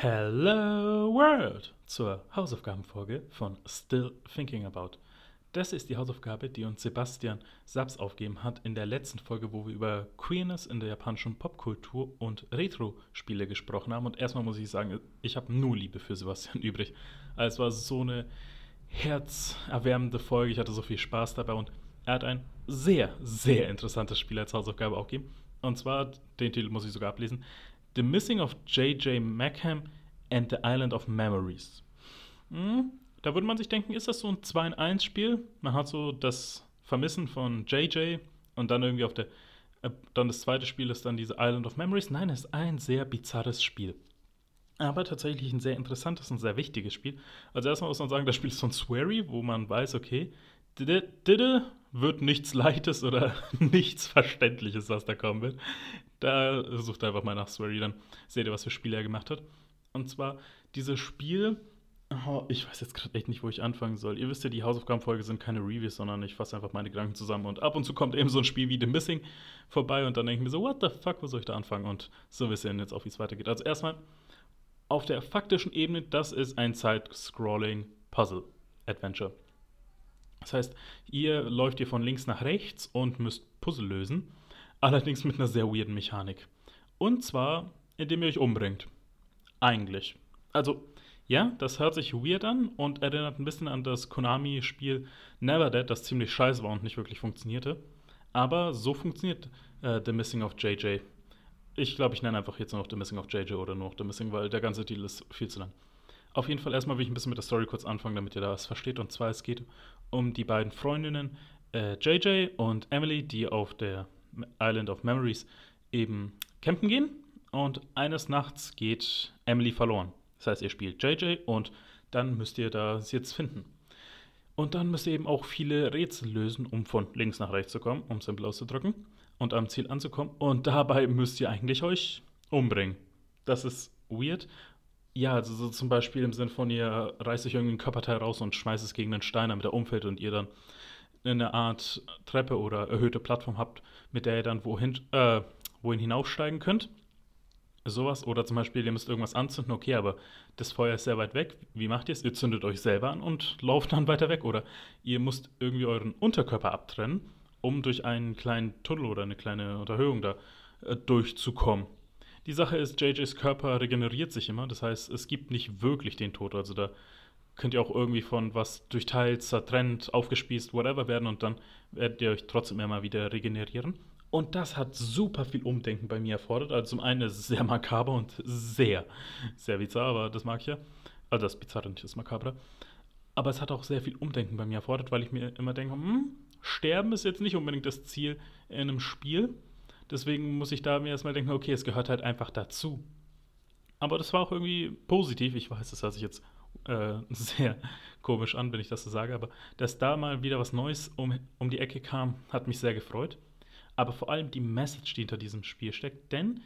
Hello World zur Hausaufgabenfolge von Still Thinking About. Das ist die Hausaufgabe, die uns Sebastian Saps aufgeben hat in der letzten Folge, wo wir über Queerness in der japanischen Popkultur und Retro-Spiele gesprochen haben. Und erstmal muss ich sagen, ich habe nur Liebe für Sebastian übrig. Also es war so eine herzerwärmende Folge, ich hatte so viel Spaß dabei und er hat ein sehr, sehr interessantes Spiel als Hausaufgabe aufgegeben. Und zwar, den Titel muss ich sogar ablesen, The Missing of J.J. Mackham and the Island of Memories. Hm, da würde man sich denken, ist das so ein 2 in 1 Spiel? Man hat so das Vermissen von JJ und dann irgendwie auf der. Äh, dann das zweite Spiel ist dann diese Island of Memories. Nein, es ist ein sehr bizarres Spiel. Aber tatsächlich ein sehr interessantes und sehr wichtiges Spiel. Also erstmal muss man sagen, das Spiel ist von Swery, wo man weiß, okay, Didde wird nichts Leichtes oder nichts Verständliches, was da kommen wird. Da sucht einfach mal nach Swery, dann seht ihr, was für Spiele er gemacht hat. Und zwar dieses Spiel, oh, ich weiß jetzt gerade echt nicht, wo ich anfangen soll. Ihr wisst ja, die Hausaufgabenfolge sind keine Reviews, sondern ich fasse einfach meine Gedanken zusammen. Und ab und zu kommt eben so ein Spiel wie The Missing vorbei und dann denke ich mir so, what the fuck, wo soll ich da anfangen? Und so wissen wir jetzt auch, wie es weitergeht. Also erstmal, auf der faktischen Ebene, das ist ein Side-Scrolling-Puzzle-Adventure. Das heißt, ihr läuft hier von links nach rechts und müsst Puzzle lösen, allerdings mit einer sehr weirden Mechanik. Und zwar, indem ihr euch umbringt. Eigentlich. Also, ja, das hört sich weird an und erinnert ein bisschen an das Konami-Spiel Never Dead, das ziemlich scheiße war und nicht wirklich funktionierte. Aber so funktioniert äh, The Missing of JJ. Ich glaube, ich nenne einfach jetzt noch The Missing of JJ oder nur noch The Missing, weil der ganze Deal ist viel zu lang. Auf jeden Fall erstmal will ich ein bisschen mit der Story kurz anfangen, damit ihr da was versteht. Und zwar, es geht um die beiden Freundinnen äh, JJ und Emily, die auf der Island of Memories eben campen gehen. Und eines Nachts geht Emily verloren. Das heißt, ihr spielt JJ und dann müsst ihr das jetzt finden. Und dann müsst ihr eben auch viele Rätsel lösen, um von links nach rechts zu kommen, um simpel auszudrücken, und am Ziel anzukommen. Und dabei müsst ihr eigentlich euch umbringen. Das ist weird. Ja, also so zum Beispiel im Sinn von, ihr reißt euch irgendein Körperteil raus und schmeißt es gegen einen Stein, damit er umfällt und ihr dann eine Art Treppe oder erhöhte Plattform habt, mit der ihr dann wohin, äh, wohin hinaufsteigen könnt. Sowas. Oder zum Beispiel, ihr müsst irgendwas anzünden, okay, aber das Feuer ist sehr weit weg. Wie macht ihr es? Ihr zündet euch selber an und lauft dann weiter weg. Oder ihr müsst irgendwie euren Unterkörper abtrennen, um durch einen kleinen Tunnel oder eine kleine Unterhöhung da äh, durchzukommen. Die Sache ist, JJs Körper regeneriert sich immer, das heißt, es gibt nicht wirklich den Tod. Also da könnt ihr auch irgendwie von was durch Teils zertrennt, aufgespießt, whatever werden und dann werdet ihr euch trotzdem immer wieder regenerieren. Und das hat super viel Umdenken bei mir erfordert. Also zum einen ist es sehr makaber und sehr, sehr bizarr, aber das mag ich ja. Also das Bizarre nicht das Makabre. Aber es hat auch sehr viel Umdenken bei mir erfordert, weil ich mir immer denke, hm, Sterben ist jetzt nicht unbedingt das Ziel in einem Spiel. Deswegen muss ich da mir erstmal denken, okay, es gehört halt einfach dazu. Aber das war auch irgendwie positiv. Ich weiß, das hört sich jetzt äh, sehr komisch an, wenn ich das so sage, aber dass da mal wieder was Neues um, um die Ecke kam, hat mich sehr gefreut. Aber vor allem die Message, die hinter diesem Spiel steckt, denn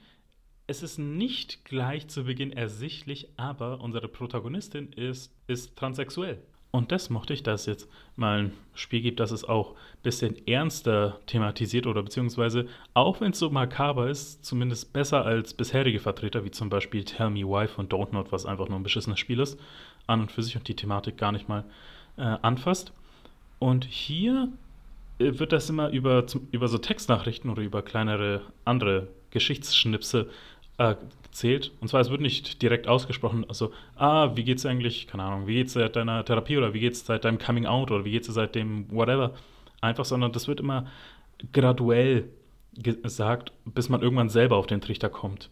es ist nicht gleich zu Beginn ersichtlich, aber unsere Protagonistin ist, ist transsexuell. Und das mochte ich, dass es jetzt mal ein Spiel gibt, das es auch ein bisschen ernster thematisiert oder beziehungsweise, auch wenn es so makaber ist, zumindest besser als bisherige Vertreter, wie zum Beispiel Tell Me Why von Don't Not, was einfach nur ein beschissenes Spiel ist, an und für sich und die Thematik gar nicht mal äh, anfasst. Und hier äh, wird das immer über, über so Textnachrichten oder über kleinere andere Geschichtsschnipse äh, zählt. Und zwar, es wird nicht direkt ausgesprochen, also, ah, wie geht's eigentlich, keine Ahnung, wie geht's seit deiner Therapie oder wie geht's seit deinem Coming Out oder wie geht's seit dem whatever. Einfach, sondern das wird immer graduell gesagt, bis man irgendwann selber auf den Trichter kommt.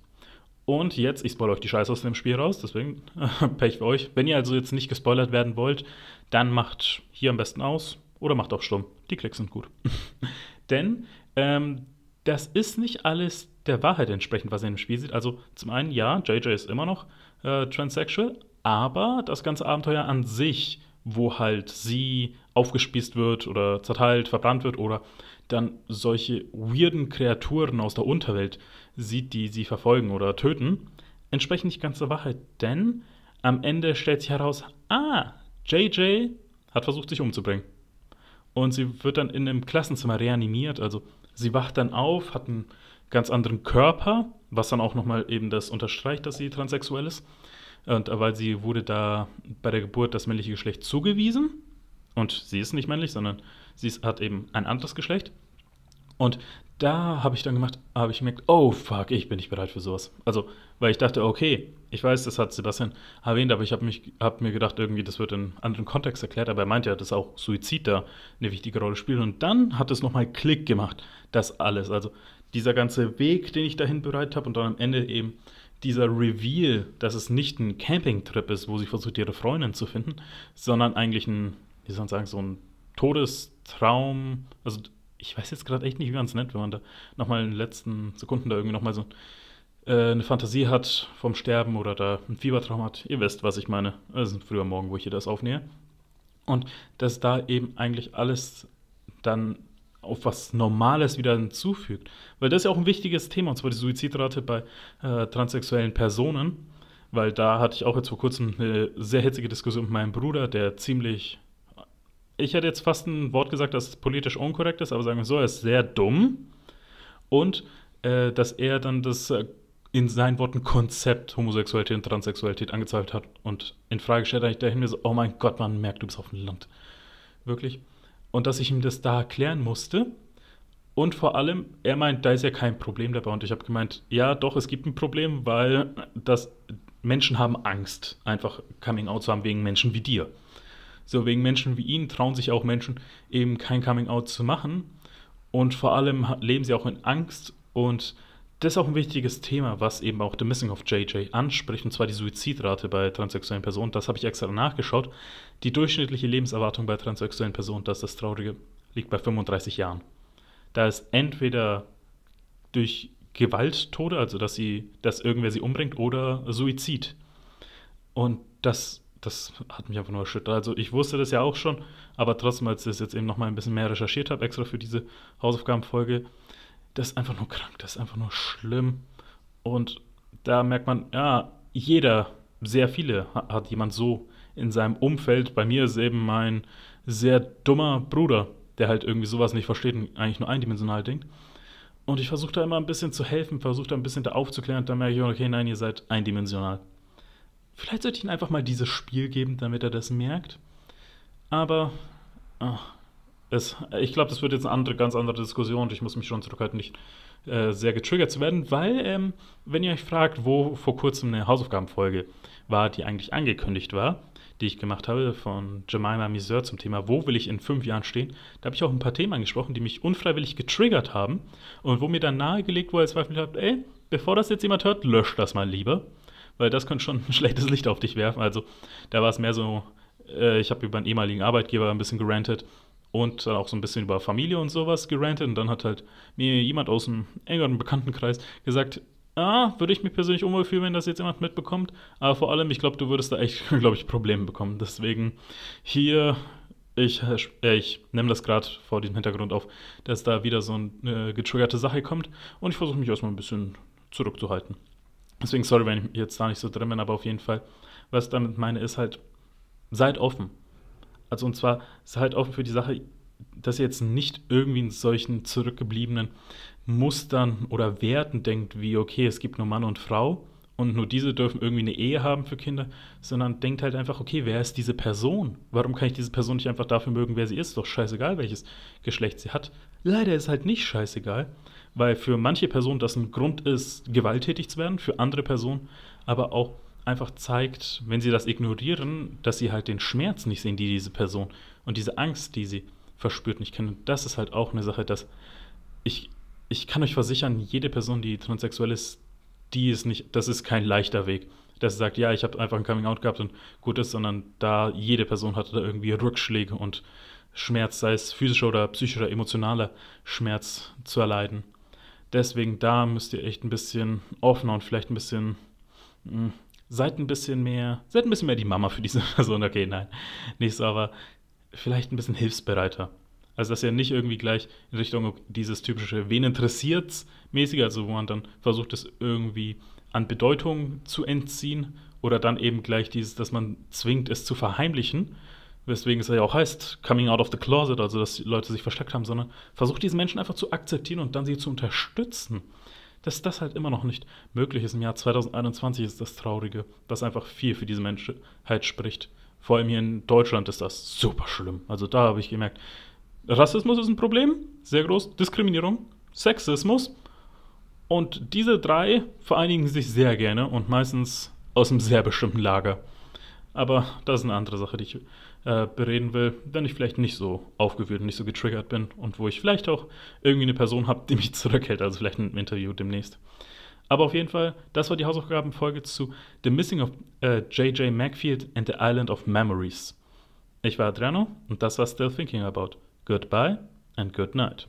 Und jetzt, ich spoilere euch die Scheiße aus dem Spiel raus, deswegen Pech für euch. Wenn ihr also jetzt nicht gespoilert werden wollt, dann macht hier am besten aus oder macht auch stumm. Die Klicks sind gut. Denn ähm, das ist nicht alles der Wahrheit entsprechend, was er im Spiel sieht. Also zum einen, ja, JJ ist immer noch äh, transsexual, aber das ganze Abenteuer an sich, wo halt sie aufgespießt wird oder zerteilt, verbrannt wird oder dann solche weirden Kreaturen aus der Unterwelt sieht, die sie verfolgen oder töten, entsprechen nicht ganz der Wahrheit. Denn am Ende stellt sich heraus, ah, JJ hat versucht, sich umzubringen. Und sie wird dann in einem Klassenzimmer reanimiert, also sie wacht dann auf, hat einen ganz anderen Körper, was dann auch nochmal eben das unterstreicht, dass sie transsexuell ist. Und weil sie wurde da bei der Geburt das männliche Geschlecht zugewiesen. Und sie ist nicht männlich, sondern sie ist, hat eben ein anderes Geschlecht. Und da habe ich dann gemacht, habe ich gemerkt, oh fuck, ich bin nicht bereit für sowas. Also, weil ich dachte, okay, ich weiß, das hat Sebastian erwähnt, aber ich habe hab mir gedacht, irgendwie, das wird in einem anderen Kontext erklärt, aber er meint ja, dass auch Suizid da eine wichtige Rolle spielt. Und dann hat es nochmal Klick gemacht, das alles. Also dieser ganze Weg, den ich dahin bereit habe und dann am Ende eben dieser Reveal, dass es nicht ein Campingtrip ist, wo sie versucht, ihre Freundin zu finden, sondern eigentlich ein, wie soll man sagen, so ein Todestraum, also ich weiß jetzt gerade echt nicht, wie man es nennt, wenn man da nochmal in den letzten Sekunden da irgendwie nochmal so äh, eine Fantasie hat vom Sterben oder da einen Fiebertraum hat. Ihr wisst, was ich meine. Es ist früher Morgen, wo ich hier das aufnehme. Und dass da eben eigentlich alles dann auf was Normales wieder hinzufügt. Weil das ist ja auch ein wichtiges Thema, und zwar die Suizidrate bei äh, transsexuellen Personen. Weil da hatte ich auch jetzt vor kurzem eine sehr hitzige Diskussion mit meinem Bruder, der ziemlich ich hätte jetzt fast ein Wort gesagt, das politisch unkorrekt ist, aber sagen wir so, er ist sehr dumm. Und äh, dass er dann das äh, in seinen Worten Konzept Homosexualität und Transsexualität angezweifelt hat und in Frage stellt, da ich mir so, oh mein Gott, man merkt, du bist auf dem Land. Wirklich. Und dass ich ihm das da erklären musste. Und vor allem, er meint, da ist ja kein Problem dabei. Und ich habe gemeint, ja, doch, es gibt ein Problem, weil das Menschen haben Angst, einfach Coming Out zu haben wegen Menschen wie dir. So wegen Menschen wie ihnen trauen sich auch Menschen eben kein Coming Out zu machen. Und vor allem leben sie auch in Angst. Und das ist auch ein wichtiges Thema, was eben auch The Missing of JJ anspricht, und zwar die Suizidrate bei transsexuellen Personen. Das habe ich extra nachgeschaut. Die durchschnittliche Lebenserwartung bei transsexuellen Personen, das ist das Traurige, liegt bei 35 Jahren. Da ist entweder durch Gewalttode, also dass sie, dass irgendwer sie umbringt, oder Suizid. Und das das hat mich einfach nur erschüttert. Also ich wusste das ja auch schon, aber trotzdem, als ich das jetzt eben nochmal ein bisschen mehr recherchiert habe, extra für diese Hausaufgabenfolge, das ist einfach nur krank, das ist einfach nur schlimm. Und da merkt man, ja, jeder, sehr viele hat jemand so in seinem Umfeld. Bei mir ist eben mein sehr dummer Bruder, der halt irgendwie sowas nicht versteht und eigentlich nur eindimensional denkt. Und ich versuche da immer ein bisschen zu helfen, versuche da ein bisschen da aufzuklären und dann merke ich, okay, nein, ihr seid eindimensional. Vielleicht sollte ich ihm einfach mal dieses Spiel geben, damit er das merkt. Aber ach, es, ich glaube, das wird jetzt eine andere, ganz andere Diskussion und ich muss mich schon zurückhalten, nicht äh, sehr getriggert zu werden, weil, ähm, wenn ihr euch fragt, wo vor kurzem eine Hausaufgabenfolge war, die eigentlich angekündigt war, die ich gemacht habe von Jemima Miseur zum Thema, wo will ich in fünf Jahren stehen, da habe ich auch ein paar Themen angesprochen, die mich unfreiwillig getriggert haben und wo mir dann nahegelegt wurde, als Zweifel habe, ey, bevor das jetzt jemand hört, löscht das mal lieber weil das könnte schon ein schlechtes Licht auf dich werfen. Also da war es mehr so, äh, ich habe über einen ehemaligen Arbeitgeber ein bisschen gerantet und dann auch so ein bisschen über Familie und sowas gerantet. Und dann hat halt mir jemand aus dem engeren Bekanntenkreis gesagt, ah, würde ich mich persönlich unwohl fühlen, wenn das jetzt jemand mitbekommt. Aber vor allem, ich glaube, du würdest da echt, glaube ich, Probleme bekommen. Deswegen hier, ich, äh, ich nehme das gerade vor diesem Hintergrund auf, dass da wieder so eine getriggerte Sache kommt. Und ich versuche mich erstmal ein bisschen zurückzuhalten. Deswegen, sorry, wenn ich jetzt da nicht so drin bin, aber auf jeden Fall, was ich damit meine, ist halt, seid offen. Also und zwar seid offen für die Sache, dass ihr jetzt nicht irgendwie in solchen zurückgebliebenen Mustern oder Werten denkt, wie, okay, es gibt nur Mann und Frau und nur diese dürfen irgendwie eine Ehe haben für Kinder, sondern denkt halt einfach, okay, wer ist diese Person? Warum kann ich diese Person nicht einfach dafür mögen, wer sie ist? Doch scheißegal, welches Geschlecht sie hat. Leider ist halt nicht scheißegal, weil für manche Personen das ein Grund ist, gewalttätig zu werden, für andere Personen aber auch einfach zeigt, wenn sie das ignorieren, dass sie halt den Schmerz nicht sehen, die diese Person und diese Angst, die sie verspürt, nicht kennen. Das ist halt auch eine Sache, dass ich, ich kann euch versichern, jede Person, die transsexuell ist, die ist nicht, das ist kein leichter Weg. Dass sie sagt, ja, ich habe einfach ein Coming Out gehabt und gut ist, sondern da jede Person hatte da irgendwie Rückschläge und Schmerz, sei es physischer oder psychischer, emotionaler Schmerz zu erleiden. Deswegen da müsst ihr echt ein bisschen offener und vielleicht ein bisschen, mh, hm, seid ein bisschen mehr, seid ein bisschen mehr die Mama für diese Person. Okay, nein, nicht so, aber vielleicht ein bisschen hilfsbereiter. Also, dass ihr nicht irgendwie gleich in Richtung dieses typische Wen interessiert's mäßige, also wo man dann versucht, es irgendwie an Bedeutung zu entziehen oder dann eben gleich dieses, dass man zwingt, es zu verheimlichen, weswegen es ja auch heißt, coming out of the closet, also dass die Leute sich versteckt haben, sondern versucht diese Menschen einfach zu akzeptieren und dann sie zu unterstützen. Dass das halt immer noch nicht möglich ist. Im Jahr 2021 ist das Traurige, was einfach viel für diese Menschheit spricht. Vor allem hier in Deutschland ist das super schlimm. Also da habe ich gemerkt, Rassismus ist ein Problem, sehr groß, Diskriminierung, Sexismus. Und diese drei vereinigen sich sehr gerne und meistens aus einem sehr bestimmten Lager. Aber das ist eine andere Sache, die ich äh, bereden will, wenn ich vielleicht nicht so aufgewühlt und nicht so getriggert bin und wo ich vielleicht auch irgendwie eine Person habe, die mich zurückhält, also vielleicht ein Interview demnächst. Aber auf jeden Fall, das war die Hausaufgabenfolge zu The Missing of J.J. Uh, Macfield and the Island of Memories. Ich war Adriano und das war Still Thinking About. Goodbye and good night.